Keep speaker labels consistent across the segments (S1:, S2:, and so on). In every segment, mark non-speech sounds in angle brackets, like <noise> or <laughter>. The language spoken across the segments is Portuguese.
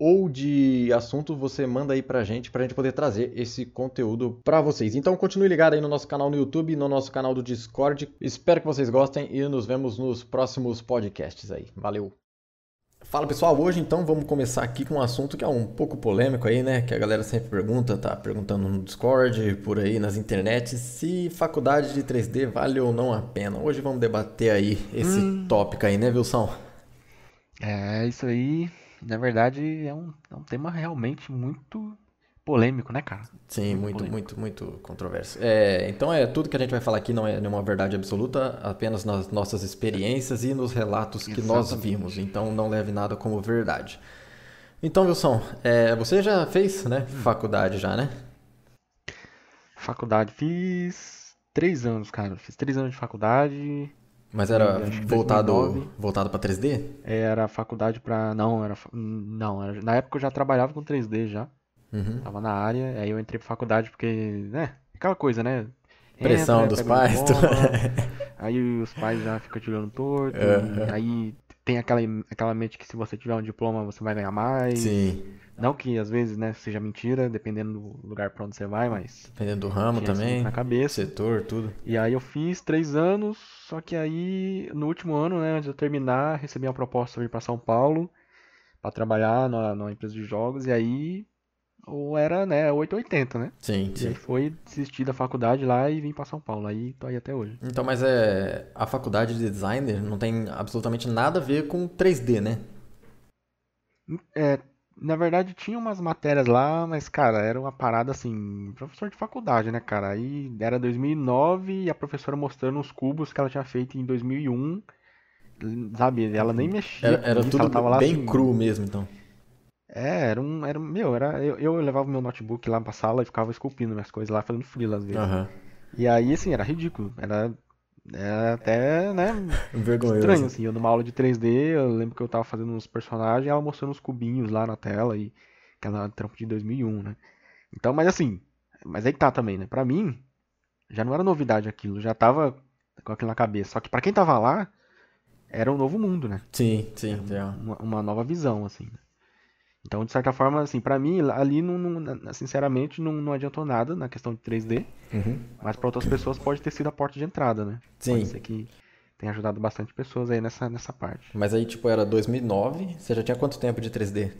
S1: ou de assunto, você manda aí pra gente, pra gente poder trazer esse conteúdo pra vocês. Então, continue ligado aí no nosso canal no YouTube, no nosso canal do Discord. Espero que vocês gostem e nos vemos nos próximos podcasts aí. Valeu! Fala pessoal, hoje então vamos começar aqui com um assunto que é um pouco polêmico aí, né? Que a galera sempre pergunta, tá perguntando no Discord, por aí nas internets, se faculdade de 3D vale ou não a pena. Hoje vamos debater aí esse hum. tópico aí, né, Wilson?
S2: É, isso aí, na verdade, é um, é um tema realmente muito polêmico, né, cara?
S1: Sim, muito, muito, muito, muito controverso. É, então é tudo que a gente vai falar aqui não é nenhuma verdade absoluta, apenas nas nossas experiências e nos relatos que Exatamente. nós vimos. Então não leve nada como verdade. Então, Wilson, é, você já fez, né, hum. faculdade já, né?
S2: Faculdade, fiz três anos, cara. Fiz três anos de faculdade.
S1: Mas era voltado voltado para 3D?
S2: Era faculdade para não, era não, era, na época eu já trabalhava com 3D já. Uhum. Tava na área, aí eu entrei pra faculdade porque, né, aquela coisa, né?
S1: Pressão Entra, dos pais. Bola, <laughs>
S2: aí os pais já ficam te olhando torto, uhum. aí tem aquela, aquela mente que se você tiver um diploma você vai ganhar mais.
S1: Sim.
S2: Não que às vezes, né, seja mentira, dependendo do lugar para onde você vai, mas.
S1: Dependendo do ramo também.
S2: Na cabeça.
S1: Setor, tudo.
S2: E aí eu fiz três anos, só que aí no último ano, né, antes de eu terminar, recebi uma proposta para ir para São Paulo para trabalhar numa, numa, empresa de jogos, e aí ou era, né, 880, né?
S1: Sim, sim.
S2: E aí foi desistir da faculdade lá e vim para São Paulo. Aí tô aí até hoje.
S1: Então, mas é a faculdade de designer não tem absolutamente nada a ver com 3D, né?
S2: É, na verdade, tinha umas matérias lá, mas, cara, era uma parada assim, professor de faculdade, né, cara? Aí era 2009 e a professora mostrando os cubos que ela tinha feito em 2001, sabe? Ela nem mexia.
S1: Era, era tudo bem assim, cru mesmo, então.
S2: É, era um. Era, meu, era, eu, eu levava meu notebook lá pra sala e ficava esculpindo minhas coisas lá, fazendo frila às vezes.
S1: Uhum.
S2: E aí, assim, era ridículo. Era é até, né, <laughs> estranho, assim. Eu numa aula de 3D, eu lembro que eu tava fazendo uns personagens ela mostrando os cubinhos lá na tela e aquela trampo de 2001, né. Então, mas assim, mas aí que tá também, né. Pra mim, já não era novidade aquilo, já tava com aquilo na cabeça. Só que pra quem tava lá, era um novo mundo, né.
S1: Sim, sim.
S2: Uma, uma, nova visão, assim. Então, de certa forma, assim, para mim, ali, não, não, sinceramente, não, não adiantou nada na questão de 3D. Uhum. Mas para outras pessoas pode ter sido a porta de entrada, né?
S1: Sim.
S2: Pode ser que tenha ajudado bastante pessoas aí nessa, nessa parte.
S1: Mas aí, tipo, era 2009, você já tinha quanto tempo de 3D?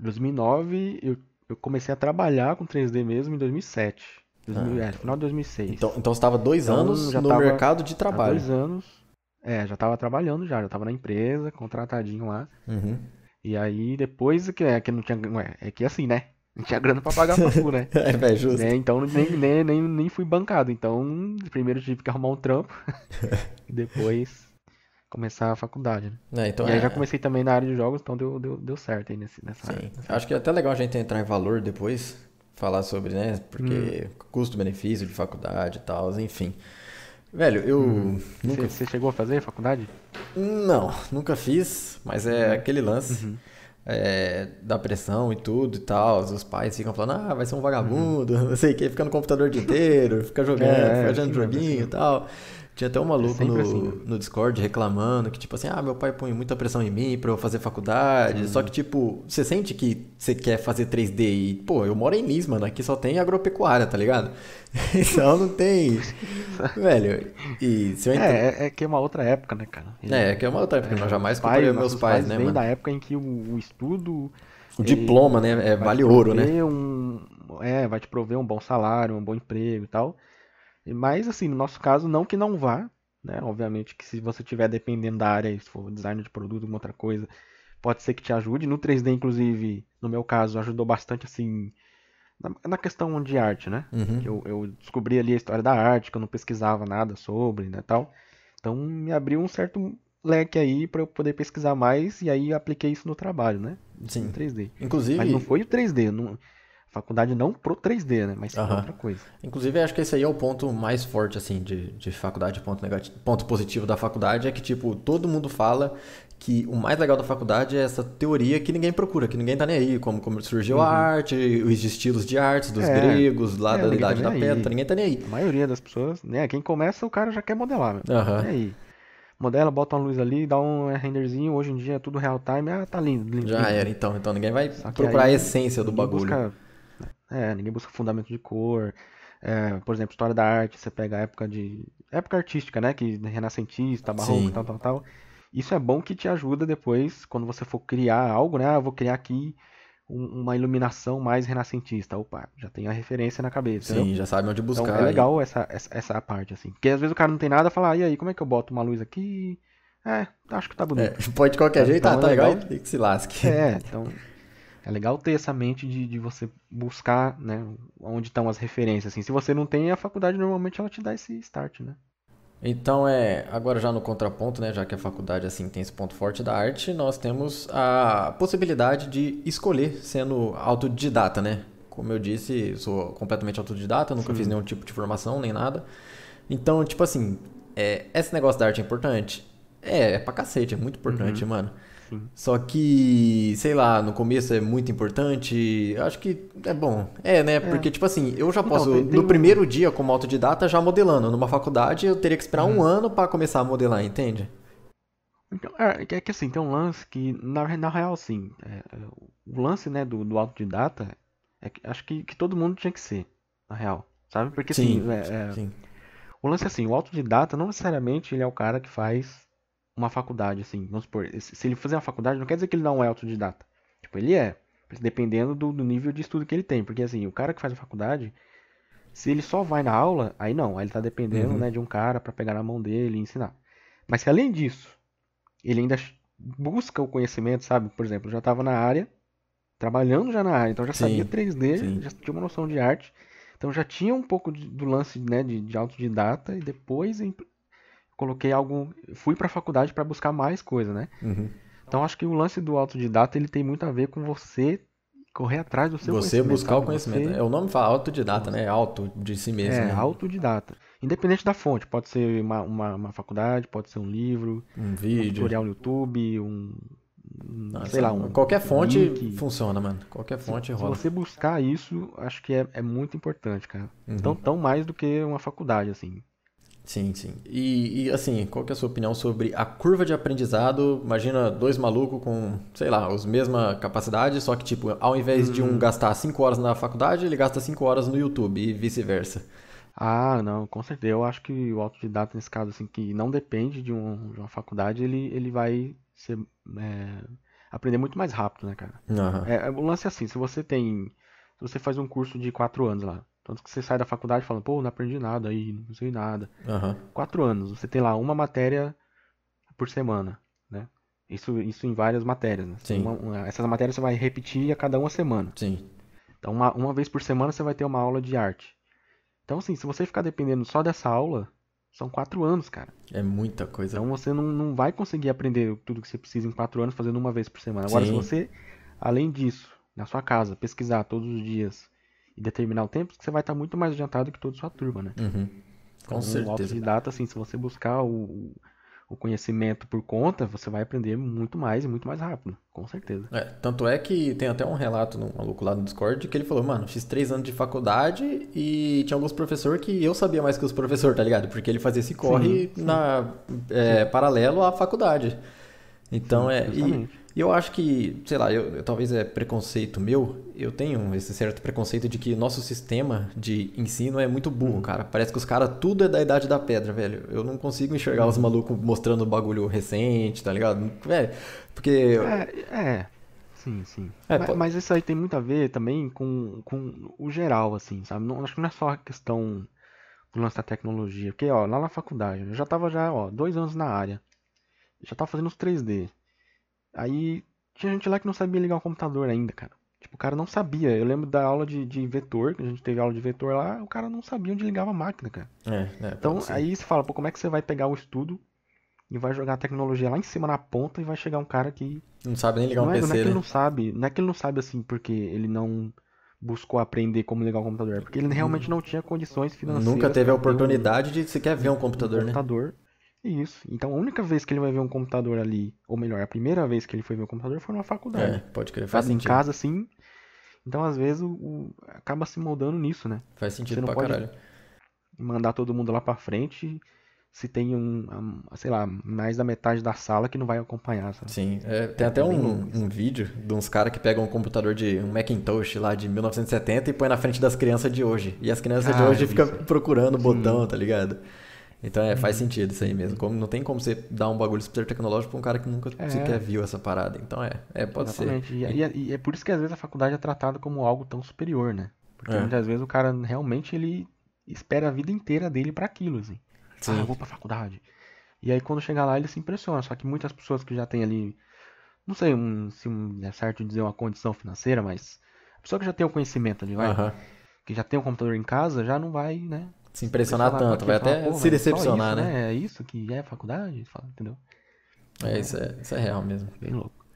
S2: 2009, eu, eu comecei a trabalhar com 3D mesmo em 2007. 2000, ah. é, final de 2006.
S1: Então, então você estava dois então, anos no tava, mercado de trabalho.
S2: Dois anos. É, já estava trabalhando já, já estava na empresa, contratadinho lá.
S1: Uhum.
S2: E aí depois que, é, que não tinha. Ué, é que assim, né? Não tinha grana pra pagar <laughs> facu, né?
S1: é, véio, justo.
S2: Né? Então nem, nem, nem, nem fui bancado. Então, primeiro tive que arrumar um trampo. <laughs> e depois começar a faculdade.
S1: Né? É, então
S2: e aí
S1: é...
S2: já comecei também na área de jogos, então deu, deu, deu certo aí nesse, nessa
S1: Sim.
S2: área.
S1: Acho que é até legal a gente entrar em valor depois, falar sobre, né? Porque hum. custo-benefício de faculdade e tal, enfim. Velho, eu hum.
S2: nunca. Você chegou a fazer faculdade?
S1: Não, nunca fiz, mas é aquele lance. Uhum. É, da pressão e tudo e tal. Os pais ficam falando, ah, vai ser um vagabundo, uhum. <laughs> não sei o que, fica no computador o dia inteiro, fica jogando, é, fica jogando joguinho e tal. Tinha até um maluco é no, assim. no Discord reclamando que, tipo assim, ah, meu pai põe muita pressão em mim pra eu fazer faculdade. Sim. Só que, tipo, você sente que você quer fazer 3D e, pô, eu moro em Nis, mano, aqui só tem agropecuária, tá ligado? <laughs> então não tem. <laughs> Velho, e se eu
S2: entendo... é, é, que é uma outra época, né, cara?
S1: É, é que é uma outra época, é, nós jamais comparamos meus pais, pais né, mano?
S2: da época em que o, o estudo.
S1: O diploma, né? É, vale ouro, né?
S2: Um, é, vai te prover um bom salário, um bom emprego e tal. Mas, assim, no nosso caso, não que não vá, né? Obviamente que se você estiver dependendo da área, se for design de produto, alguma outra coisa, pode ser que te ajude. No 3D, inclusive, no meu caso, ajudou bastante, assim, na, na questão de arte, né?
S1: Uhum.
S2: Eu, eu, descobri ali a história da arte, que eu não pesquisava nada sobre, né, tal. Então, me abriu um certo leque aí para eu poder pesquisar mais e aí apliquei isso no trabalho, né?
S1: Sim.
S2: No 3D.
S1: Inclusive...
S2: Mas não foi o 3D, não Faculdade não pro 3D, né? Mas uhum. outra coisa.
S1: Inclusive, acho que esse aí é o ponto mais forte, assim, de, de faculdade, ponto, negativo, ponto positivo da faculdade, é que, tipo, todo mundo fala que o mais legal da faculdade é essa teoria que ninguém procura, que ninguém tá nem aí, como, como surgiu uhum. a arte, os estilos de artes dos é, gregos, lá é, da Idade tá da Pedra, ninguém tá nem aí.
S2: A maioria das pessoas, né? Quem começa, o cara já quer modelar, meu. Uhum. Aí? Modela, bota uma luz ali, dá um renderzinho, hoje em dia é tudo real time, ah, tá lindo. lindo
S1: já
S2: lindo.
S1: era, então. Então ninguém vai procurar aí, a essência do bagulho.
S2: Busca, é, ninguém busca fundamento de cor. É, por exemplo, história da arte, você pega a época de. época artística, né? Que renascentista, barroco, Sim. tal, tal, tal. Isso é bom que te ajuda depois, quando você for criar algo, né? Ah, eu vou criar aqui um, uma iluminação mais renascentista. Opa, já tem a referência na cabeça.
S1: Sim, entendeu? já sabe onde buscar. Então,
S2: é legal essa, essa, essa, parte, assim. Porque às vezes o cara não tem nada e fala, ah, e aí, como é que eu boto uma luz aqui? É, acho que tá bonito.
S1: É, pode de qualquer jeito, então, ah, tá é legal, legal que se lasque.
S2: É, <laughs> então. É legal ter essa mente de, de você buscar, né, onde estão as referências, assim. Se você não tem, a faculdade normalmente ela te dá esse start, né?
S1: Então, é, agora já no contraponto, né, já que a faculdade assim tem esse ponto forte da arte, nós temos a possibilidade de escolher sendo autodidata, né? Como eu disse, sou completamente autodidata, nunca Sim. fiz nenhum tipo de formação, nem nada. Então, tipo assim, é, esse negócio da arte é importante? É, é pra cacete, é muito importante, uhum. mano. Só que, sei lá, no começo é muito importante. Acho que é bom. É, né? É. Porque, tipo assim, eu já então, posso, tem, tem no um... primeiro dia, como autodidata, já modelando. Numa faculdade, eu teria que esperar um uhum. ano para começar a modelar, entende?
S2: Então, é, é, que assim, tem um lance que, na, na real, assim, é, é, o lance, né, do, do autodidata, é que, acho que, que todo mundo tinha que ser, na real, sabe? Porque, sim, assim, é, é, sim. o lance é assim, o autodidata não necessariamente ele é o cara que faz uma faculdade, assim, vamos supor, se ele fazer uma faculdade, não quer dizer que ele não é autodidata. Tipo, ele é, dependendo do, do nível de estudo que ele tem. Porque, assim, o cara que faz a faculdade, se ele só vai na aula, aí não, aí ele tá dependendo, uhum. né, de um cara para pegar na mão dele e ensinar. Mas se além disso, ele ainda busca o conhecimento, sabe? Por exemplo, já estava na área, trabalhando já na área, então já sim, sabia 3D, sim. já tinha uma noção de arte, então já tinha um pouco de, do lance né, de, de autodidata e depois coloquei algo, fui para a faculdade para buscar mais coisa, né? Uhum. Então acho que o lance do autodidata ele tem muito a ver com você correr atrás do seu
S1: você buscar o conhecimento. Você... É o nome fala autodidata, né? Auto de si mesmo.
S2: É,
S1: né?
S2: autodidata. Independente da fonte, pode ser uma, uma, uma, faculdade, pode ser um livro,
S1: um vídeo,
S2: um tutorial no YouTube, um
S1: Nossa, sei lá, um qualquer fonte link. funciona, mano. Qualquer fonte
S2: se,
S1: rola.
S2: Se você buscar isso, acho que é, é muito importante, cara. Uhum. Então, tão mais do que uma faculdade, assim.
S1: Sim, sim. E, e, assim, qual que é a sua opinião sobre a curva de aprendizado? Imagina dois malucos com, sei lá, as mesma capacidade, só que, tipo, ao invés de um uhum. gastar 5 horas na faculdade, ele gasta 5 horas no YouTube e vice-versa.
S2: Ah, não, com certeza. Eu acho que o autodidata, nesse caso, assim, que não depende de, um, de uma faculdade, ele, ele vai ser, é, aprender muito mais rápido, né, cara? Uhum. É, o lance é assim, se você tem. Se você faz um curso de 4 anos lá, tanto que você sai da faculdade falando, pô, não aprendi nada aí, não sei nada. Uhum. Quatro anos, você tem lá uma matéria por semana, né? Isso, isso em várias matérias, né?
S1: Sim.
S2: Uma, uma, essas matérias você vai repetir a cada uma semana.
S1: Sim.
S2: Então, uma, uma vez por semana você vai ter uma aula de arte. Então, assim, se você ficar dependendo só dessa aula, são quatro anos, cara.
S1: É muita coisa.
S2: Então você não, não vai conseguir aprender tudo que você precisa em quatro anos fazendo uma vez por semana. Agora, Sim. se você, além disso, na sua casa, pesquisar todos os dias, e determinar o tempo, você vai estar muito mais adiantado que toda a sua turma, né?
S1: Uhum. Com então, certeza. O
S2: autodidata, assim, se você buscar o, o conhecimento por conta, você vai aprender muito mais e muito mais rápido, com certeza.
S1: É, tanto é que tem até um relato no maluco lá no Discord que ele falou, mano, fiz três anos de faculdade e tinha alguns professores que eu sabia mais que os professores, tá ligado? Porque ele fazia esse corre sim, sim. na é, sim. paralelo à faculdade. Então é. E, e eu acho que, sei lá, eu, talvez é preconceito meu, eu tenho esse certo preconceito de que nosso sistema de ensino é muito burro, cara. Parece que os caras, tudo é da idade da pedra, velho. Eu não consigo enxergar os malucos mostrando bagulho recente, tá ligado? Velho, porque.
S2: É, é. Sim, sim. É, mas, mas, isso aí tem muito a ver também com, com o geral, assim, sabe? Não, acho que não é só a questão do lance da tecnologia. Porque, ó, lá na faculdade, eu já tava já, ó, dois anos na área. Já tava fazendo os 3D. Aí tinha gente lá que não sabia ligar o computador ainda, cara. Tipo, o cara não sabia. Eu lembro da aula de, de vetor, que a gente teve aula de vetor lá, o cara não sabia onde ligava a máquina, cara.
S1: É, é,
S2: então aí você fala, pô, como é que você vai pegar o estudo e vai jogar a tecnologia lá em cima na ponta e vai chegar um cara que.
S1: Não sabe nem ligar
S2: não
S1: um
S2: é,
S1: PC.
S2: Não é que
S1: né?
S2: ele não sabe. Não é que ele não sabe assim, porque ele não buscou aprender como ligar o computador? Porque ele realmente não tinha condições financeiras.
S1: Nunca teve a oportunidade de sequer ver um computador,
S2: um computador, né? Isso. Então a única vez que ele vai ver um computador ali, ou melhor, a primeira vez que ele foi ver um computador foi numa faculdade. É,
S1: pode crer, faz
S2: Em casa, assim. Então, às vezes, o, o, acaba se moldando nisso, né?
S1: Faz sentido Você não pra pode caralho.
S2: mandar todo mundo lá pra frente se tem um, sei lá, mais da metade da sala que não vai acompanhar. Sabe?
S1: Sim, é, tem até um, um vídeo de uns caras que pegam um computador de um Macintosh lá de 1970 e põe na frente das crianças de hoje. E as crianças ah, de hoje ficam procurando o botão, tá ligado? Então é, faz uhum. sentido isso aí mesmo. Como, não tem como você dar um bagulho super tecnológico pra um cara que nunca é. sequer viu essa parada. Então é, é pode
S2: Exatamente.
S1: ser.
S2: E, e, é, e, é por isso que às vezes a faculdade é tratada como algo tão superior, né? Porque é. muitas vezes o cara realmente ele espera a vida inteira dele para aquilo, assim. Sim. Ah, eu vou pra faculdade. E aí quando chegar lá ele se impressiona. Só que muitas pessoas que já têm ali, não sei um, se é certo dizer uma condição financeira, mas a pessoa que já tem o conhecimento ali, vai, uh -huh. que já tem um computador em casa, já não vai, né?
S1: Se impressionar, tanto, vai até se decepcionar,
S2: isso,
S1: né?
S2: né? É isso que é faculdade, entendeu?
S1: É, isso é, isso é real mesmo.
S2: Bem louco.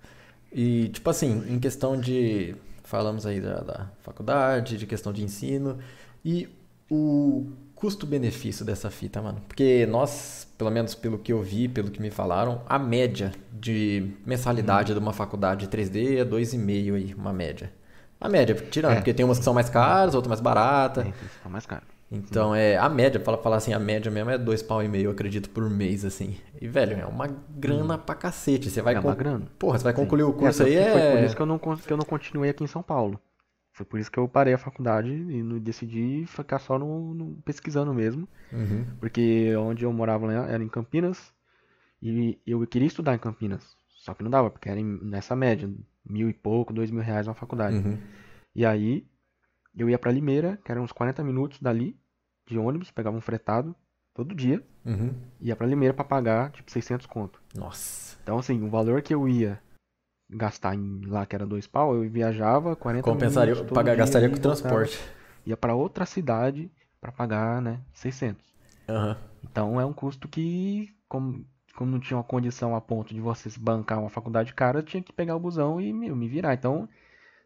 S1: E, tipo assim, em questão de. Falamos aí da, da faculdade, de questão de ensino. E o custo-benefício dessa fita, mano? Porque nós, pelo menos pelo que eu vi, pelo que me falaram, a média de mensalidade hum. de uma faculdade 3D é 2,5 aí, uma média. A média, tirando, é. porque tem umas que são mais caras, outras mais baratas. Tem,
S2: são mais caras.
S1: Então é a média, fala falar assim, a média mesmo é dois pau e meio, acredito, por mês, assim. E, velho, é uma grana hum. pra cacete. Você vai
S2: é uma grana.
S1: Porra, você vai concluir Sim. o curso aí é.
S2: Foi por isso que eu, não, que eu não continuei aqui em São Paulo. Foi por isso que eu parei a faculdade e decidi ficar só no, no pesquisando mesmo.
S1: Uhum.
S2: Porque onde eu morava lá era em Campinas e eu queria estudar em Campinas. Só que não dava, porque era nessa média, mil e pouco, dois mil reais uma faculdade.
S1: Uhum.
S2: E aí eu ia para Limeira, que era uns 40 minutos dali, de ônibus, pegava um fretado todo dia.
S1: Uhum.
S2: Ia para Limeira para pagar tipo 600 conto.
S1: Nossa.
S2: Então assim, o valor que eu ia gastar em lá que era dois pau, eu viajava 40
S1: Compensaria,
S2: minutos
S1: pagar, gastaria com transporte.
S2: Ia para outra cidade para pagar, né, 600.
S1: Uhum.
S2: Então é um custo que, como, como não tinha uma condição a ponto de você bancar uma faculdade cara, eu tinha que pegar o busão e me virar. Então,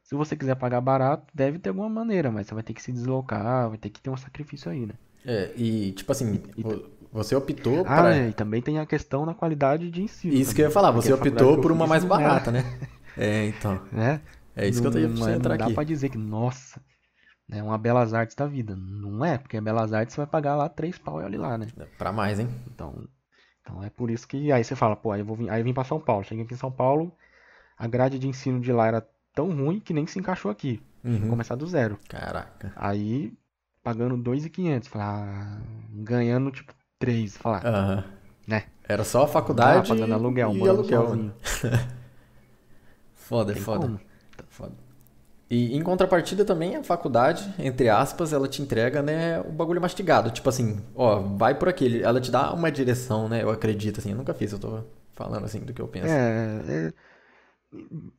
S2: se você quiser pagar barato, deve ter alguma maneira, mas você vai ter que se deslocar, vai ter que ter um sacrifício aí, né?
S1: É, e tipo assim, e, você optou
S2: ah, para. É, e também tem a questão da qualidade de ensino.
S1: Isso também, que eu ia falar, você optou por uma mais barata, né? <laughs> É, então.
S2: É,
S1: é isso não, que eu ia é, entrar
S2: não
S1: aqui.
S2: dá pra dizer que, nossa, é uma Belas Artes da vida. Não é, porque a Belas Artes você vai pagar lá três pau e olha lá, né? É
S1: pra mais, hein?
S2: Então, então é por isso que aí você fala, pô, aí eu, vou vir, aí eu vim pra São Paulo. Cheguei aqui em São Paulo, a grade de ensino de lá era tão ruim que nem se encaixou aqui. Uhum. Começar do zero.
S1: Caraca.
S2: Aí, pagando 2.500, falar, ganhando tipo 3, falar.
S1: Uhum.
S2: Né?
S1: Era só a faculdade. Ah,
S2: pagando aluguel, e aluguel. <laughs>
S1: foda, é foda. Foda. E em contrapartida também a faculdade, entre aspas, ela te entrega, né, o bagulho mastigado. Tipo assim, ó, vai por aquele. Ela te dá uma direção, né? Eu acredito, assim. Eu nunca fiz, eu tô falando assim do que eu penso.
S2: É, é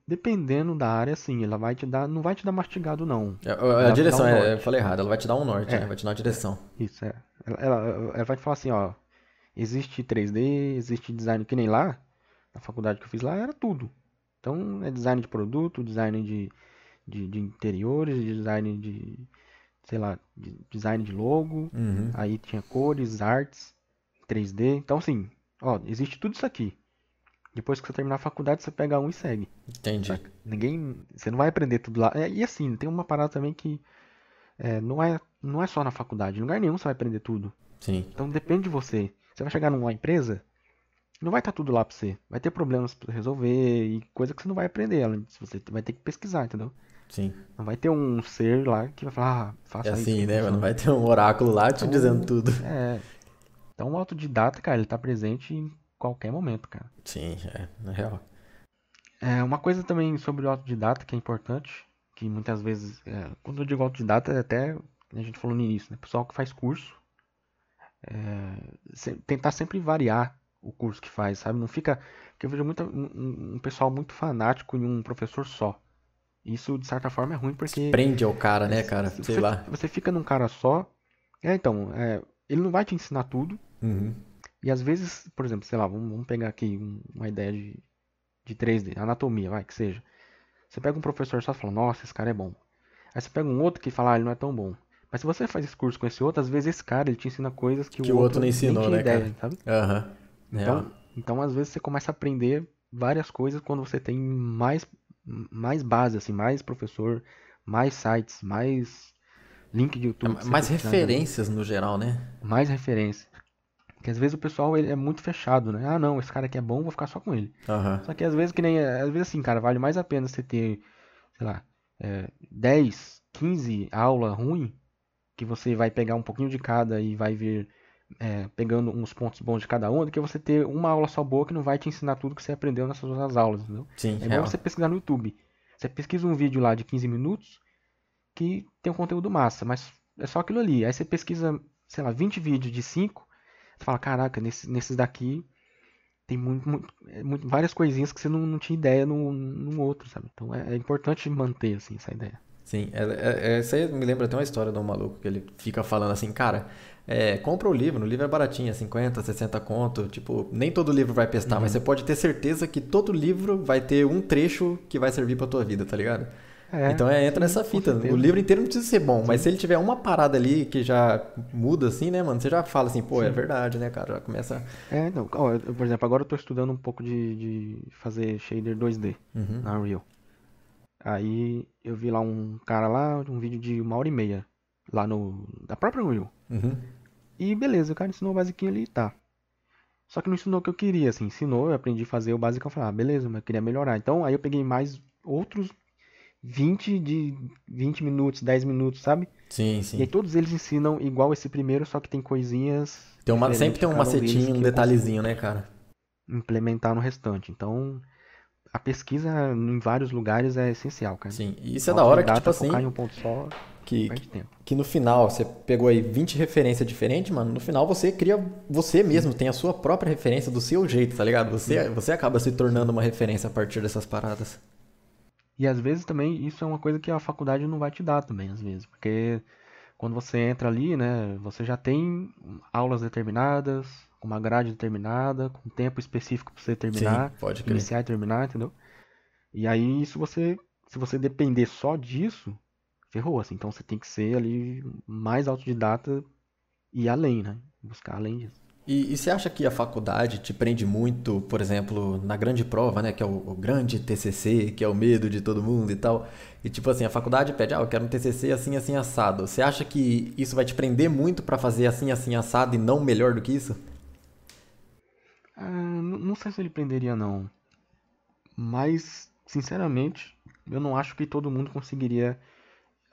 S2: dependendo da área, sim, ela vai te dar, não vai te dar mastigado não.
S1: É, a, a direção, um é, eu falei errado, ela vai te dar um norte, é. né? vai te dar uma direção.
S2: Isso, é. Ela, ela, ela, vai te falar assim, ó, existe 3D, existe design, que nem lá, na faculdade que eu fiz lá, era tudo. Então, é design de produto, design de, de, de interiores, design de, sei lá, de design de logo,
S1: uhum.
S2: aí tinha cores, artes, 3D, então assim, ó, existe tudo isso aqui. Depois que você terminar a faculdade, você pega um e segue.
S1: Entendi.
S2: Saca? Ninguém. Você não vai aprender tudo lá. É, e assim, tem uma parada também que é, não, é, não é só na faculdade. Em lugar nenhum você vai aprender tudo.
S1: Sim.
S2: Então depende de você. Você vai chegar numa empresa, não vai estar tudo lá pra você. Vai ter problemas pra resolver e coisa que você não vai aprender. Você vai ter que pesquisar, entendeu?
S1: Sim.
S2: Não vai ter um ser lá que vai falar, ah, faça é
S1: assim,
S2: isso.
S1: né? Não vai ter um oráculo lá te então, dizendo tudo.
S2: É. Então o autodidata, cara, ele tá presente em qualquer momento, cara.
S1: Sim, é, na real.
S2: É, uma coisa também sobre o autodidata que é importante, que muitas vezes, é, quando eu digo autodidata, é até a gente falou no início, né? Pessoal que faz curso, é, se, tentar sempre variar o curso que faz, sabe? Não fica. Porque eu vejo muito, um, um, pessoal muito fanático em um professor só. Isso, de certa forma, é ruim porque.
S1: Prende ao cara, né, cara? Sei
S2: você,
S1: lá.
S2: Você fica num cara só. É, então, é, ele não vai te ensinar tudo.
S1: Uhum.
S2: E às vezes, por exemplo, sei lá, vamos, vamos pegar aqui uma ideia de, de 3D, anatomia, vai, que seja. Você pega um professor só e fala, nossa, esse cara é bom. Aí você pega um outro que fala, ah, ele não é tão bom. Mas se você faz esse curso com esse outro, às vezes esse cara ele te ensina coisas que,
S1: que
S2: o
S1: outro, outro não ensinou, né, ideia, cara?
S2: Sabe? Uhum. Então, então, às vezes você começa a aprender várias coisas quando você tem mais mais base, assim, mais professor, mais sites, mais link de YouTube.
S1: É, mais referências no geral, né?
S2: Mais referências. Porque às vezes o pessoal ele é muito fechado, né? Ah, não, esse cara aqui é bom, vou ficar só com ele.
S1: Uhum.
S2: Só que às vezes que nem. Às vezes assim, cara, vale mais a pena você ter, sei lá, é, 10, 15 aula ruim, que você vai pegar um pouquinho de cada e vai ver é, pegando uns pontos bons de cada um, do que você ter uma aula só boa que não vai te ensinar tudo que você aprendeu nessas outras aulas, entendeu?
S1: Sim,
S2: é igual você pesquisar no YouTube. Você pesquisa um vídeo lá de 15 minutos que tem um conteúdo massa, mas é só aquilo ali. Aí você pesquisa, sei lá, 20 vídeos de 5, fala, caraca, nesses, nesses daqui tem muito, muito, é, muito, várias coisinhas que você não, não tinha ideia no, no outro, sabe? Então é, é importante manter assim, essa ideia.
S1: Sim, é, é, essa aí me lembra até uma história de um maluco que ele fica falando assim, cara, é, compra o livro, o livro é baratinho, 50, 60 conto, tipo, nem todo livro vai prestar, uhum. mas você pode ter certeza que todo livro vai ter um trecho que vai servir pra tua vida, tá ligado? É, então é, entra nessa fita. O livro inteiro não precisa ser bom, sim. mas se ele tiver uma parada ali que já muda assim, né, mano? Você já fala assim, pô, é sim. é verdade, né, cara? Já começa.
S2: É, então, eu, por exemplo, agora eu tô estudando um pouco de, de fazer shader 2D uhum. na Unreal. Aí eu vi lá um cara lá, um vídeo de uma hora e meia, lá no. da própria Unreal.
S1: Uhum.
S2: E beleza, o cara ensinou o basiquinho ali, tá. Só que não ensinou o que eu queria, assim, ensinou, eu aprendi a fazer o básico, eu falei, ah, beleza, mas eu queria melhorar. Então aí eu peguei mais outros 20 de 20 minutos, 10 minutos, sabe?
S1: Sim, sim.
S2: E aí todos eles ensinam igual esse primeiro, só que tem coisinhas.
S1: Tem uma, sempre tem um macetinho, um detalhezinho, né, cara?
S2: Implementar no restante. Então, a pesquisa em vários lugares é essencial, cara.
S1: Sim, e isso é da hora que, tipo assim.
S2: Em um ponto só,
S1: que, que, que, no final você pegou aí 20 referências diferentes, mano. No final você cria você mesmo, tem a sua própria referência do seu jeito, tá ligado? Você, você acaba se tornando uma referência a partir dessas paradas.
S2: E às vezes também isso é uma coisa que a faculdade não vai te dar também, às vezes. Porque quando você entra ali, né, você já tem aulas determinadas, com uma grade determinada, com tempo específico para você terminar,
S1: Sim,
S2: iniciar e terminar, entendeu? E aí, se você, se você depender só disso, ferrou, assim. Então você tem que ser ali mais autodidata e além, né? Buscar além disso.
S1: E, e você acha que a faculdade te prende muito, por exemplo, na grande prova, né? Que é o, o, grande TCC, que é o medo de todo mundo e tal. E tipo assim, a faculdade pede, ah, eu quero um TCC assim, assim, assado. Você acha que isso vai te prender muito para fazer assim, assim, assado e não melhor do que isso?
S2: Ah, não sei se ele prenderia não. Mas, sinceramente, eu não acho que todo mundo conseguiria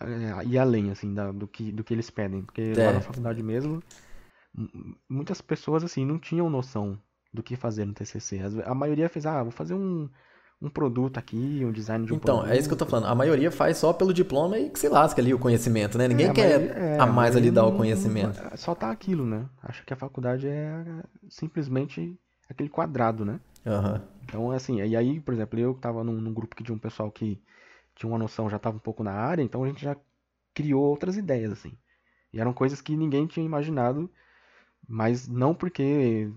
S2: é, ir além, assim, da, do, que, do que eles pedem. Porque é. lá na faculdade mesmo, muitas pessoas, assim, não tinham noção do que fazer no TCC. A maioria fez, ah, vou fazer um, um produto aqui, um design de um
S1: então,
S2: produto.
S1: É isso que eu tô falando. A maioria faz só pelo diploma e que se lasca ali o conhecimento, né? Ninguém é, quer é, a mais ali dar o conhecimento.
S2: Só tá aquilo, né? Acha que a faculdade é simplesmente aquele quadrado, né?
S1: Uhum.
S2: Então, assim, e aí, por exemplo, eu tava num, num grupo que de um pessoal que tinha uma noção, já tava um pouco na área, então a gente já criou outras ideias, assim. E eram coisas que ninguém tinha imaginado, mas não porque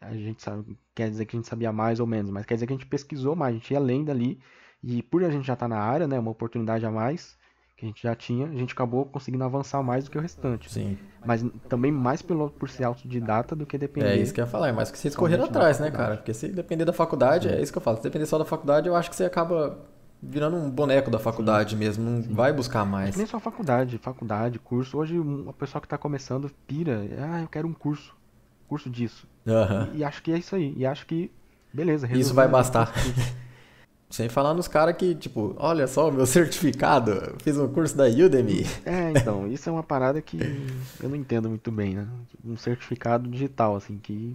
S2: a gente sabe, quer dizer que a gente sabia mais ou menos, mas quer dizer que a gente pesquisou mais, a gente ia além dali, e por a gente já estar tá na área, né, uma oportunidade a mais, que a gente já tinha, a gente acabou conseguindo avançar mais do que o restante.
S1: Sim.
S2: Mas também mais pelo, por ser autodidata do que depender.
S1: É isso que eu ia falar, é mais que vocês correram atrás, né, cara? Porque se depender da faculdade, é isso que eu falo, se depender só da faculdade, eu acho que você acaba virando um boneco da faculdade Sim. mesmo, não Sim. vai buscar mais.
S2: Nem só faculdade, faculdade, curso. Hoje uma pessoa que está começando pira, ah, eu quero um curso, curso disso.
S1: Uhum.
S2: E, e, acho que é isso aí. E acho que, beleza.
S1: Isso vai bastar. <laughs> Sem falar nos caras que, tipo, olha só o meu <laughs> certificado, fiz um curso da Udemy.
S2: É, então, isso é uma parada que eu não entendo muito bem, né? Um certificado digital, assim, que.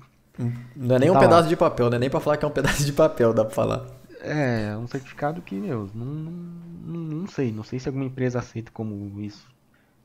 S1: Não é nem um tá pedaço lá. de papel, não é nem pra falar que é um pedaço de papel, dá pra falar.
S2: É, um certificado que, meu, não, não, não sei. Não sei se alguma empresa aceita como isso.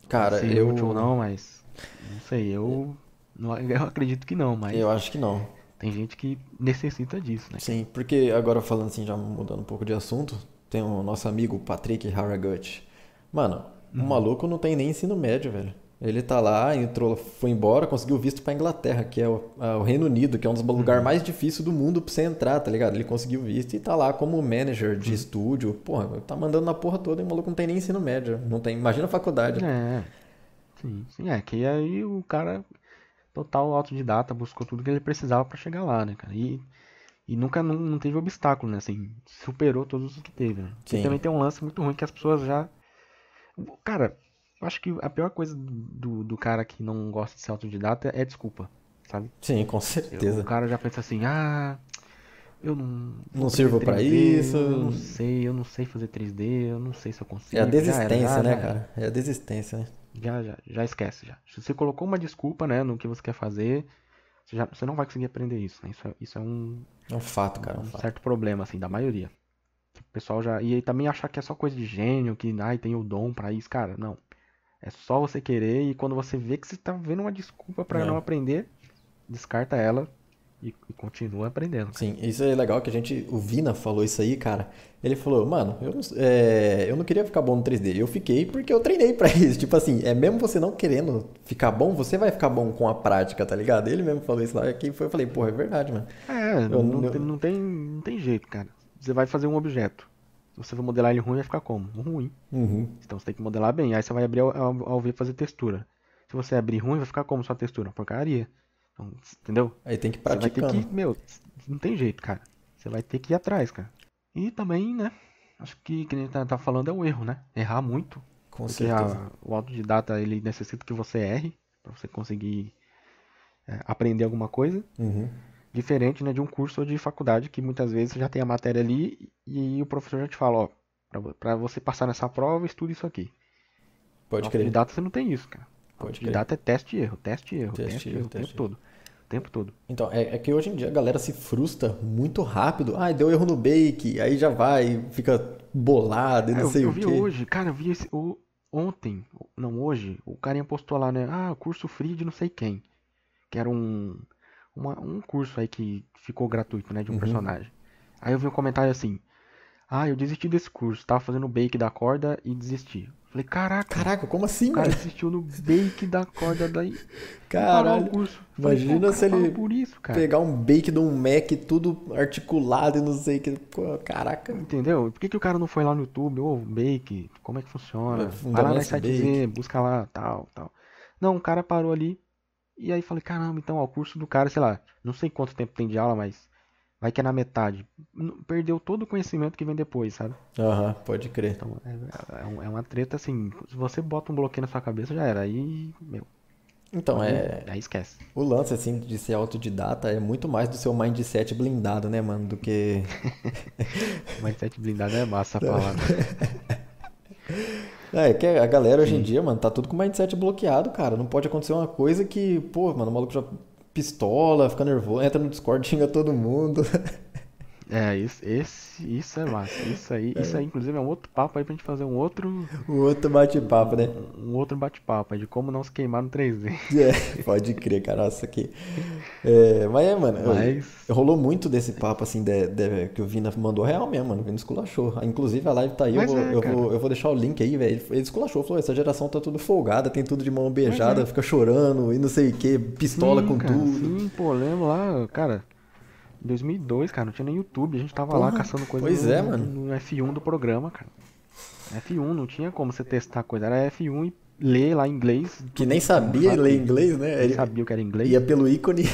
S1: Cara, se eu.
S2: Ou não, mas. Não sei, eu. Eu acredito que não, mas.
S1: Eu acho que não.
S2: Tem gente que necessita disso, né?
S1: Sim, porque agora falando assim, já mudando um pouco de assunto, tem o nosso amigo Patrick Harragut. Mano, uhum. o maluco não tem nem ensino médio, velho. Ele tá lá, entrou, foi embora, conseguiu visto pra Inglaterra, que é o, o Reino Unido, que é um dos uhum. lugares mais difíceis do mundo pra você entrar, tá ligado? Ele conseguiu visto e tá lá como manager de uhum. estúdio. Porra, tá mandando na porra toda e o maluco não tem nem ensino médio. Não tem, imagina a faculdade.
S2: É. Sim, sim, é que aí o cara total autodidata, buscou tudo que ele precisava para chegar lá, né, cara? E, e nunca não, não, teve obstáculo, né? Assim, superou todos os que teve, né? E também tem um lance muito ruim que as pessoas já. Cara, acho que a pior coisa do, do cara que não gosta de ser autodidata é desculpa, sabe?
S1: Sim, com certeza.
S2: o cara já pensa assim, ah, eu não.
S1: Não sirvo para isso.
S2: Eu não sei, eu não sei fazer 3D, eu não sei se eu consigo.
S1: É a desistência, né, cara? É a desistência, né?
S2: Já, já, já esquece já. Se você colocou uma desculpa, né, no que você quer fazer, você, já, você não vai conseguir aprender isso, né? Isso é, isso é um.
S1: É um fato, cara.
S2: Um,
S1: um fato.
S2: certo problema, assim, da maioria. O pessoal já. E aí também achar que é só coisa de gênio, que ai, tem o dom para isso, cara. Não. É só você querer e quando você vê que você tá vendo uma desculpa para é. não aprender, descarta ela e, e, continua aprendendo.
S1: Sim, isso é legal que a gente. O Vina falou isso aí, cara. Ele falou, mano, eu não, é, eu não queria ficar bom no 3D. Eu fiquei porque eu treinei para <laughs> isso. Tipo assim, é mesmo você não querendo ficar bom, você vai ficar bom com a prática, tá ligado? Ele mesmo falou isso lá. Aqui foi, eu falei, porra, é verdade, mano.
S2: É, eu, não, eu... Não, tem, não tem jeito, cara. Você vai fazer um objeto. Você for modelar ele ruim, vai ficar como? Ruim.
S1: Uhum.
S2: Então você tem que modelar bem. Aí você vai abrir ao, ao, ao ver fazer textura. Se você abrir ruim, vai ficar como sua textura? Porcaria. Então, entendeu?
S1: Aí tem que praticar. Você
S2: vai ter que, meu, não tem jeito, cara. Você vai ter que ir atrás, cara. E também, né? Acho que que a gente tá, tá falando é o erro, né? Errar muito.
S1: Com porque certeza. A,
S2: o autodidata ele necessita que você erre para você conseguir é, aprender alguma coisa.
S1: Uhum.
S2: Diferente né, de um curso ou de faculdade que muitas vezes já tem a matéria ali e o professor já te fala, ó, para você passar nessa prova, estude isso aqui.
S1: Pode crer.
S2: Autodidata você não tem isso, cara. Pode autodidata crer. é teste e erro, teste e erro, teste, teste e erro, o tempo todo. O tempo todo.
S1: Então, é, é, que hoje em dia a galera se frustra muito rápido. Ah, deu erro no bake, aí já vai, fica bolado e não é, sei
S2: eu,
S1: o quê.
S2: Eu vi hoje, cara, eu vi esse, o, ontem, não hoje, o carinha postou lá, né? Ah, curso free de não sei quem. Que era um uma, um curso aí que ficou gratuito, né, de um uhum. personagem. Aí eu vi um comentário assim: Ah, eu desisti desse curso, tava fazendo o bake da corda e desisti. Falei, caraca.
S1: Caraca, como assim,
S2: o cara desistiu no bake da corda daí.
S1: Caralho. O curso. Falei, imagina se ele
S2: por isso,
S1: pegar um bake de um Mac tudo articulado e não sei o que. Caraca.
S2: Entendeu? Por que, que o cara não foi lá no YouTube, ô, oh, bake, como é que funciona? Vai lá na site busca lá, tal, tal. Não, o cara parou ali, e aí falei, caramba, então, ó, o curso do cara, sei lá, não sei quanto tempo tem de aula, mas vai que é na metade. Perdeu todo o conhecimento que vem depois, sabe?
S1: Aham, uhum, pode crer.
S2: Então, é, é, é, uma treta assim, se você bota um bloqueio na sua cabeça, já era. Aí, meu.
S1: Então, aí, é.
S2: Aí esquece.
S1: O lance, assim, de ser autodidata é muito mais do seu mindset blindado, né, mano? Do que. <laughs>
S2: mindset blindado é massa a palavra. <laughs>
S1: É, que a galera hoje em dia, mano, tá tudo com o mindset bloqueado, cara. Não pode acontecer uma coisa que, pô, mano, o maluco já pistola, fica nervoso, entra no Discord, <laughs> xinga todo mundo. <laughs>
S2: É, isso, esse, isso é massa. Isso aí, é. isso aí, inclusive, é um outro papo aí pra gente fazer um outro.
S1: Um outro bate-papo, né?
S2: Um, um outro bate-papo de como não se queimar no 3D. <laughs>
S1: É, pode crer, cara. Nossa, aqui. É, mas é, mano. Mas... Rolou muito desse papo, assim, de, de, que o Vina mandou real mesmo, mano. O Vina esculachou. Inclusive, a live tá aí. Eu vou, é, eu, vou, eu vou deixar o link aí, velho. Ele esculachou. Falou: essa geração tá tudo folgada, tem tudo de mão beijada, é. fica chorando e não sei o que, pistola
S2: sim,
S1: com
S2: cara,
S1: tudo.
S2: Sim, pô, lembro lá, cara. Em 2002, cara, não tinha nem YouTube, a gente tava Porra, lá caçando coisa
S1: pois
S2: no,
S1: é, mano.
S2: no F1 do programa, cara. F1, não tinha como você testar coisa, era F1 e ler lá em inglês.
S1: Que nem sabia ler inglês, né?
S2: Ele sabia o que era inglês.
S1: Ia pelo ícone.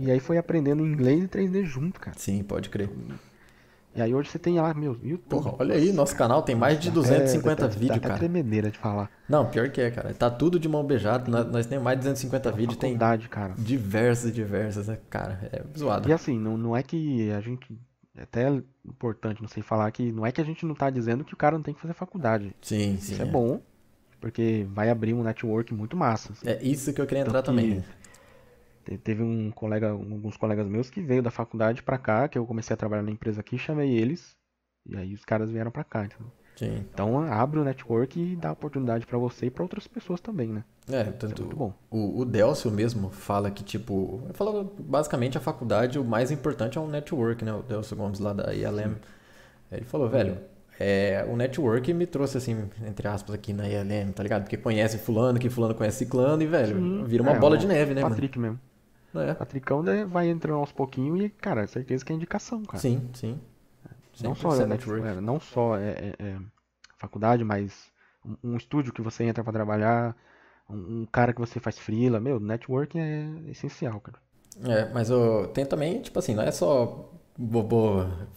S2: E aí foi aprendendo inglês e 3D junto, cara.
S1: Sim, pode crer.
S2: E aí hoje você tem lá, meu, YouTube.
S1: Porra, olha aí, nosso canal tem mais de 250 é, vídeos, cara.
S2: tremedeira de falar.
S1: Não, pior que é, cara. Tá tudo de mão beijada. Nós, nós temos mais de 250 vídeos. Tem
S2: cara.
S1: diversas, diversas, né? Cara, é zoado.
S2: E assim, não, não é que a gente. É até importante, não sei falar, que não é que a gente não tá dizendo que o cara não tem que fazer faculdade.
S1: Sim, sim.
S2: Isso é, é bom, porque vai abrir um network muito massa. Assim.
S1: É isso que eu queria entrar também.
S2: Teve um colega, alguns colegas meus que veio da faculdade para cá, que eu comecei a trabalhar na empresa aqui, chamei eles, e aí os caras vieram para cá. Então,
S1: Sim.
S2: então abre o network e dá oportunidade para você e para outras pessoas também, né?
S1: É, tanto é muito bom. O, o Delcio mesmo fala que, tipo, fala basicamente a faculdade, o mais importante é o network, né? O Delcio Gomes lá da ILM. Ele falou, velho, é, o network me trouxe, assim, entre aspas, aqui na ILM, tá ligado? Porque conhece fulano, que fulano conhece ciclano e, velho, Sim, vira uma é, bola de neve, né,
S2: Patrick
S1: mano?
S2: mesmo. É. Patricão né, vai entrando aos pouquinhos e, cara, certeza que é indicação, cara.
S1: Sim, sim.
S2: Não só, é network, é, não só é, é, é faculdade, mas um, um, estúdio que você entra para trabalhar, um, um, cara que você faz freela, meu, networking é essencial, cara.
S1: É, mas eu, tem também, tipo assim, não é só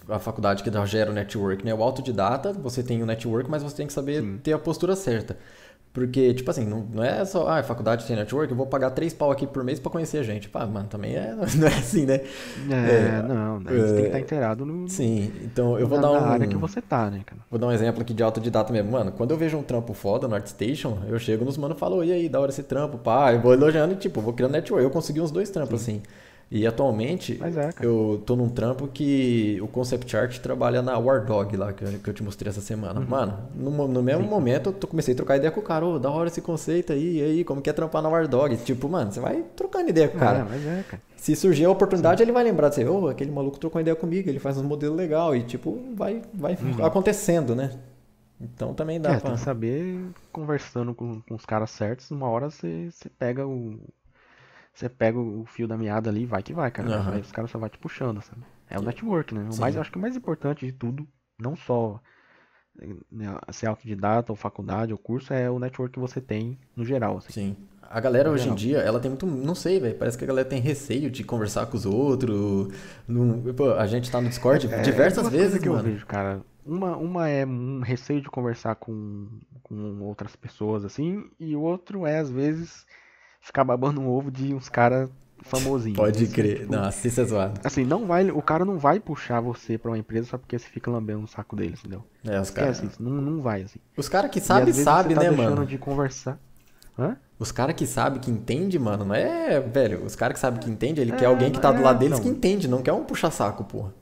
S1: a faculdade que gera o network, né? O autodidata, você tem o network, mas você tem que saber Sim. ter a postura certa. Porque, tipo assim, não, não é só, ah, faculdade tem network, eu vou pagar três pau aqui por mês para conhecer a gente. Pá, mano, também é, <laughs> não é assim, né?
S2: É, é não, né? você é, tem que estar inteirado no.
S1: Sim, então eu vou dar um.
S2: Na área que você tá, né, cara?
S1: Vou dar um exemplo aqui de autodidata mesmo. Mano, quando eu vejo um trampo foda no ArtStation, eu chego nos mano e falo, e aí, da hora esse trampo, pá, eu vou elogiando e, tipo, vou criando network. Eu consegui uns dois trampos Sim. assim. E atualmente é, eu tô num trampo que o concept art trabalha na War Dog lá, que eu, que eu te mostrei essa semana. Uhum. Mano, no, no mesmo Sim. momento eu comecei a trocar ideia com o cara, ô, oh, da hora esse conceito aí, aí, como que é trampar na War Dog? Tipo, mano, você vai trocando ideia com o cara. É, mas é, cara. Se surgir a oportunidade, Sim. ele vai lembrar de você, ô, oh, aquele maluco trocou ideia comigo, ele faz um modelo legal, e tipo, vai, vai uhum. acontecendo, né? Então também dá
S2: é,
S1: pra...
S2: tem que saber, conversando com, com os caras certos, uma hora você, você pega o, você pega o fio da meada ali e vai que vai, cara. Uhum. Aí os caras só vai te puxando, sabe? É o network, né? O mais, acho que o mais importante de tudo, não só né, ser autodidata ou faculdade ou curso, é o network que você tem no geral. Assim.
S1: Sim. A galera no hoje geral. em dia, ela tem muito. Não sei, velho. Parece que a galera tem receio de conversar com os outros. No, pô, a gente tá no Discord é, diversas é vezes,
S2: que
S1: mano.
S2: eu vejo, cara. Uma, uma é um receio de conversar com, com outras pessoas, assim, e o outro é, às vezes, ficar babando um ovo de uns caras famosinhos.
S1: Pode assim, crer. Tipo, Nossa, isso é zoado.
S2: Assim, não vai, o cara não vai puxar você pra uma empresa só porque você fica lambendo o saco deles, entendeu?
S1: É, os caras.
S2: Assim, não, não vai, assim.
S1: Os caras que sabem, sabem, tá né, mano?
S2: de conversar. Hã?
S1: Os caras que sabem, que entende, mano, não é, velho. Os caras que sabem que entende, ele é, quer alguém que tá do lado deles não. que entende, não quer um puxa-saco, porra.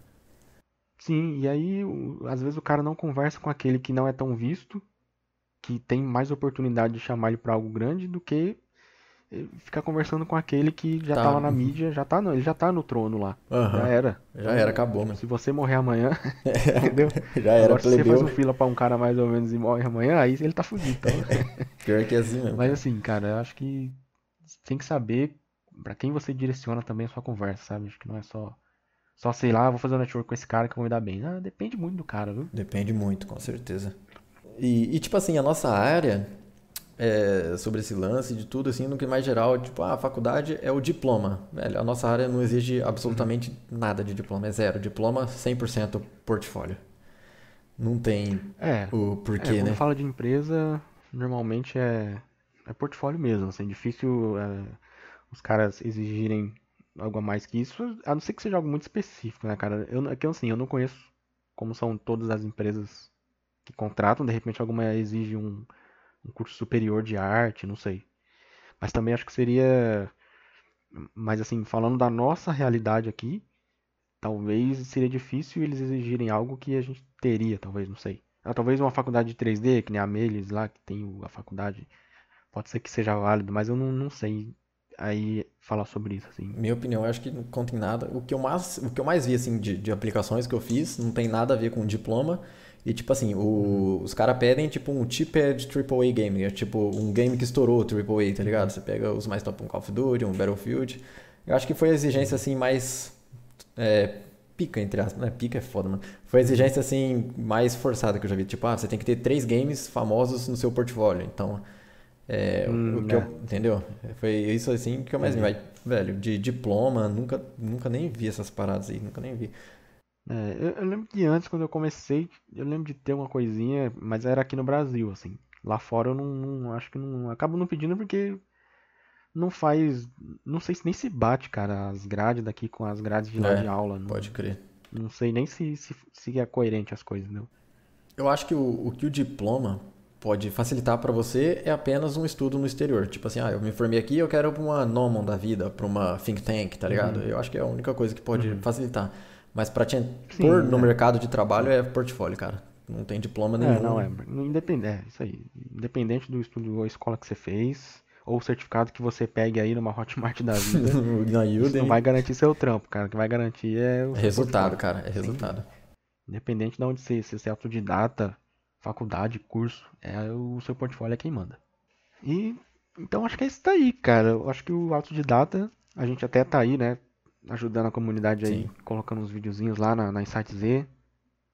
S2: Sim, e aí, às vezes o cara não conversa com aquele que não é tão visto, que tem mais oportunidade de chamar ele pra algo grande do que ficar conversando com aquele que já tá. tá lá na mídia, já tá, não, ele já tá no trono lá.
S1: Uhum.
S2: Já era.
S1: Já era, acabou, mano.
S2: Se você morrer amanhã, <laughs> entendeu? <laughs>
S1: já era, Agora,
S2: se você faz um fila pra um cara mais ou menos e morre amanhã, aí ele tá fudido. Então. <laughs>
S1: Pior que é assim mesmo.
S2: Mas assim, cara, eu acho que tem que saber para quem você direciona também a sua conversa, sabe? Acho que não é só só sei lá, vou fazer um network com esse cara que vai me dar bem. Ah, depende muito do cara, viu?
S1: Depende muito, com certeza. E, e tipo assim, a nossa área, é, sobre esse lance de tudo, assim, no que mais geral, tipo, ah, a faculdade é o diploma. Velho, a nossa área não exige absolutamente uhum. nada de diploma, é zero. Diploma 100% portfólio. Não tem é, o porquê, é, quando
S2: né? fala de empresa, normalmente é, é portfólio mesmo, assim, difícil é, os caras exigirem algo a mais que isso, a não ser que seja algo muito específico, né, cara? Eu, é que, assim, eu não conheço como são todas as empresas que contratam, de repente alguma exige um um curso superior de arte, não sei. Mas também acho que seria. Mas assim, falando da nossa realidade aqui, talvez seria difícil eles exigirem algo que a gente teria, talvez, não sei. Ah, talvez uma faculdade de 3D, que nem a Melis lá, que tem a faculdade, pode ser que seja válido, mas eu não, não sei aí falar sobre isso, assim.
S1: Minha opinião, eu acho que não contém nada. O que eu mais, o que eu mais vi, assim, de, de aplicações que eu fiz, não tem nada a ver com diploma. E, tipo assim, o, os caras pedem, tipo, um chipad AAA game. É, tipo, um game que estourou AAA, tá ligado? Você pega os mais top, um Call of Duty, um Battlefield. Eu acho que foi a exigência, assim, mais... É, pica, entre aspas. Né? Pica é foda, mano. Foi a exigência, assim, mais forçada que eu já vi. Tipo, ah, você tem que ter três games famosos no seu portfólio. Então, é, hum, o que é. eu, entendeu? Foi isso, assim, que eu mais vi. Velho, de diploma, nunca, nunca nem vi essas paradas aí. Nunca nem vi.
S2: É, eu, eu, lembro que antes, quando eu comecei, eu lembro de ter uma coisinha, mas era aqui no Brasil, assim. Lá fora eu não, não acho que não. Acabo não pedindo porque não faz. Não sei se nem se bate, cara, as grades daqui com as grades de lá é, de aula. Não,
S1: pode crer.
S2: Não sei nem se, se, se é coerente as coisas, não.
S1: Eu acho que o, o que o diploma pode facilitar para você é apenas um estudo no exterior. Tipo assim, ah, eu me formei aqui, eu quero pra uma Nomon da vida, pra uma think tank, tá ligado? Uhum. Eu acho que é a única coisa que pode uhum. facilitar. Mas para te pôr no é. mercado de trabalho é portfólio, cara. Não tem diploma nenhum.
S2: É, não é. Independente, é isso aí. Independente do estudo ou escola que você fez, ou o certificado que você pegue aí numa Hotmart da <laughs> vida.
S1: Na Udemy.
S2: não vai garantir seu trampo, cara. O que vai garantir é o
S1: é resultado, cara. É resultado.
S2: Independente de onde você, se você é autodidata, faculdade, curso, é o seu portfólio é quem manda. E então acho que é isso daí, cara. Eu acho que o autodidata, a gente até tá aí, né? Ajudando a comunidade aí, sim. colocando uns videozinhos lá na, na Insight Z,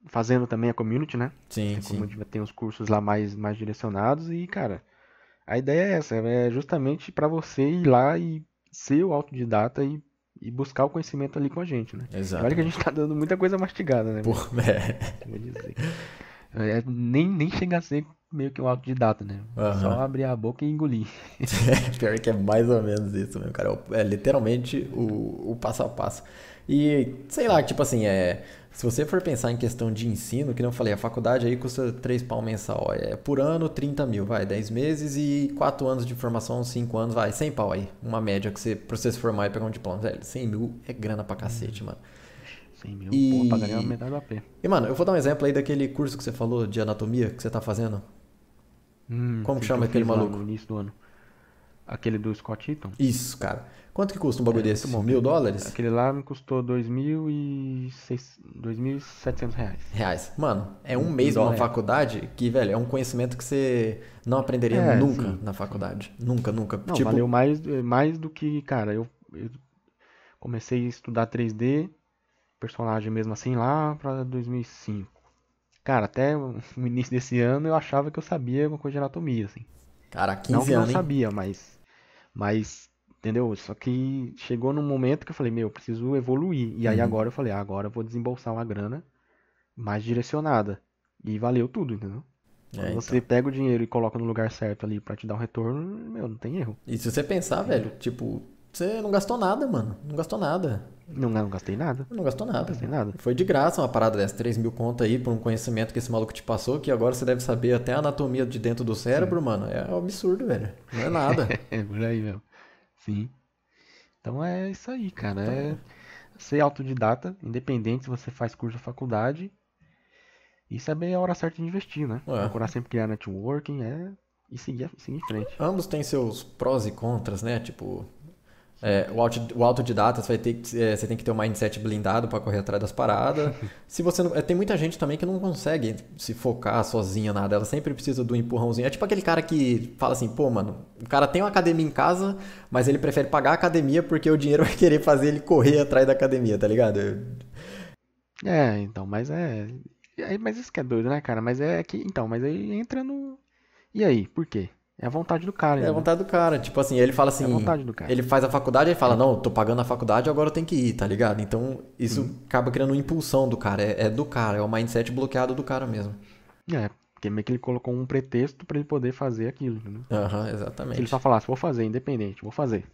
S2: fazendo também a community, né?
S1: Sim, a sim.
S2: Community tem os cursos lá mais, mais direcionados e, cara, a ideia é essa, é justamente para você ir lá e ser o autodidata e, e buscar o conhecimento ali com a gente, né?
S1: Exato.
S2: Olha que a gente tá dando muita coisa mastigada, né?
S1: Por, <laughs> é.
S2: Vou dizer. É, nem, nem chega a ser meio que um autodidata, né? Uhum. Só abrir a boca e engolir. <laughs>
S1: Pior que é mais ou menos isso mesmo, cara. É literalmente o, o passo a passo. E, sei lá, tipo assim, é se você for pensar em questão de ensino, que não falei, a faculdade aí custa 3 pau mensal. É por ano, 30 mil, vai, 10 meses e 4 anos de formação, 5 anos, vai, 100 pau aí. Uma média que você, pra você se formar e pegar um diploma. Velho, 100 mil é grana pra cacete, mano.
S2: 100 mil, e... pô, pagaria metade do AP.
S1: E, mano, eu vou dar um exemplo aí daquele curso que você falou de anatomia que você tá fazendo.
S2: Hum,
S1: Como que chama aquele maluco?
S2: No início do ano. Aquele do Scott Eaton?
S1: Isso, cara. Quanto que custa um bagulho é, desse? Bom, Mil dólares?
S2: Aquele lá me custou 2.700 reais.
S1: Reais. Mano, é um mês numa faculdade que, velho, é um conhecimento que você não aprenderia é, nunca sim. na faculdade. Nunca, nunca.
S2: Não, tipo... valeu mais, mais do que, cara, eu, eu comecei a estudar 3D, personagem mesmo assim, lá pra 2005. Cara, até <laughs> o início desse ano eu achava que eu sabia alguma coisa de anatomia, assim.
S1: Cara, 15
S2: não
S1: anos. Não
S2: hein? sabia, mas. Mas. Entendeu? Só que chegou num momento que eu falei, meu, eu preciso evoluir. E aí uhum. agora eu falei, ah, agora eu vou desembolsar uma grana mais direcionada. E valeu tudo, entendeu? É, Quando você então. pega o dinheiro e coloca no lugar certo ali para te dar um retorno, meu, não tem erro.
S1: E se você pensar, velho, tipo, você não gastou nada, mano. Não gastou nada.
S2: Não, não gastei nada.
S1: Não gastou nada. Não
S2: gastei nada.
S1: Foi de graça uma parada dessa, 3 mil conta aí por um conhecimento que esse maluco te passou, que agora você deve saber até a anatomia de dentro do cérebro, Sim. mano. É um absurdo, velho. Não é nada. <laughs>
S2: é por aí mesmo. Sim. Então é isso aí, cara. Então... É ser autodidata, independente se você faz curso ou faculdade. Isso é bem a hora certa de investir, né? É. Procurar sempre criar networking, é e seguir, seguir em frente.
S1: Ambos têm seus prós e contras, né? Tipo, é, o, auto, o autodidata, você, vai ter, é, você tem que ter um mindset blindado para correr atrás das paradas. <laughs> se você não, é, tem muita gente também que não consegue se focar sozinha nada, ela sempre precisa do empurrãozinho. É tipo aquele cara que fala assim, pô, mano, o cara tem uma academia em casa, mas ele prefere pagar a academia porque o dinheiro <laughs> vai querer fazer ele correr atrás da academia, tá ligado?
S2: É, então, mas é. Mas isso que é doido, né, cara? Mas é que. Então, mas aí entra no. E aí, por quê? É a vontade do cara.
S1: É a vontade do cara. Tipo assim, ele fala assim. É
S2: a vontade do cara.
S1: Ele faz a faculdade e fala: Não, tô pagando a faculdade, agora eu tenho que ir, tá ligado? Então isso uhum. acaba criando uma impulsão do cara. É, é, do cara, é o mindset bloqueado do cara mesmo.
S2: É, porque meio que ele colocou um pretexto para ele poder fazer aquilo?
S1: Aham, uhum, exatamente.
S2: ele só falasse: Vou fazer, independente, vou fazer.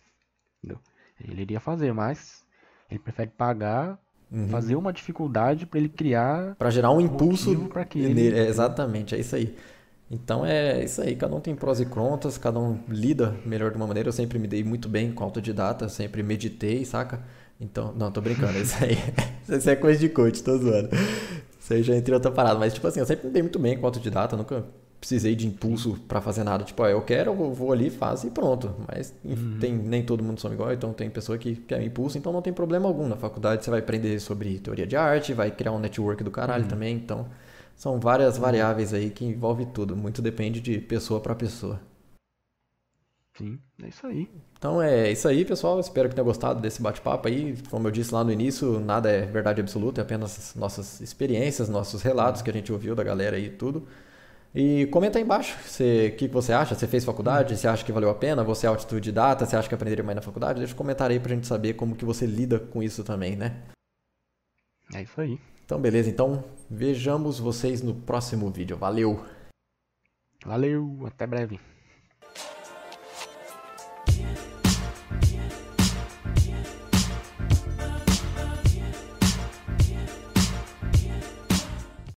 S2: Entendeu? Ele iria fazer, mas ele prefere pagar Uhum. fazer uma dificuldade para ele criar
S1: para gerar um impulso para que ele... é, exatamente é isso aí então é isso aí, cada um tem prós e contras, cada um lida melhor de uma maneira. Eu sempre me dei muito bem com autodidata, sempre meditei, saca? Então, não, tô brincando, isso aí, <laughs> isso é coisa de coach, tô zoando. Isso aí já entrei outra parada, mas tipo assim, eu sempre me dei muito bem com autodidata, nunca precisei de impulso para fazer nada. Tipo, ó, eu quero, eu vou ali, faço e pronto. Mas uhum. tem, nem todo mundo são igual, então tem pessoa que quer impulso, então não tem problema algum. Na faculdade você vai aprender sobre teoria de arte, vai criar um network do caralho uhum. também, então são várias variáveis aí que envolve tudo. Muito depende de pessoa para pessoa.
S2: Sim, é isso aí.
S1: Então é isso aí, pessoal. Espero que tenham gostado desse bate-papo aí. Como eu disse lá no início, nada é verdade absoluta, é apenas nossas experiências, nossos relatos que a gente ouviu da galera aí e tudo. E comenta aí embaixo o que, que você acha. Você fez faculdade? Você acha que valeu a pena? Você é autodidata? Você acha que aprenderia mais na faculdade? Deixa um comentário aí pra gente saber como que você lida com isso também, né?
S2: É isso aí.
S1: Então, beleza. Então, vejamos vocês no próximo vídeo. Valeu!
S2: Valeu, até breve.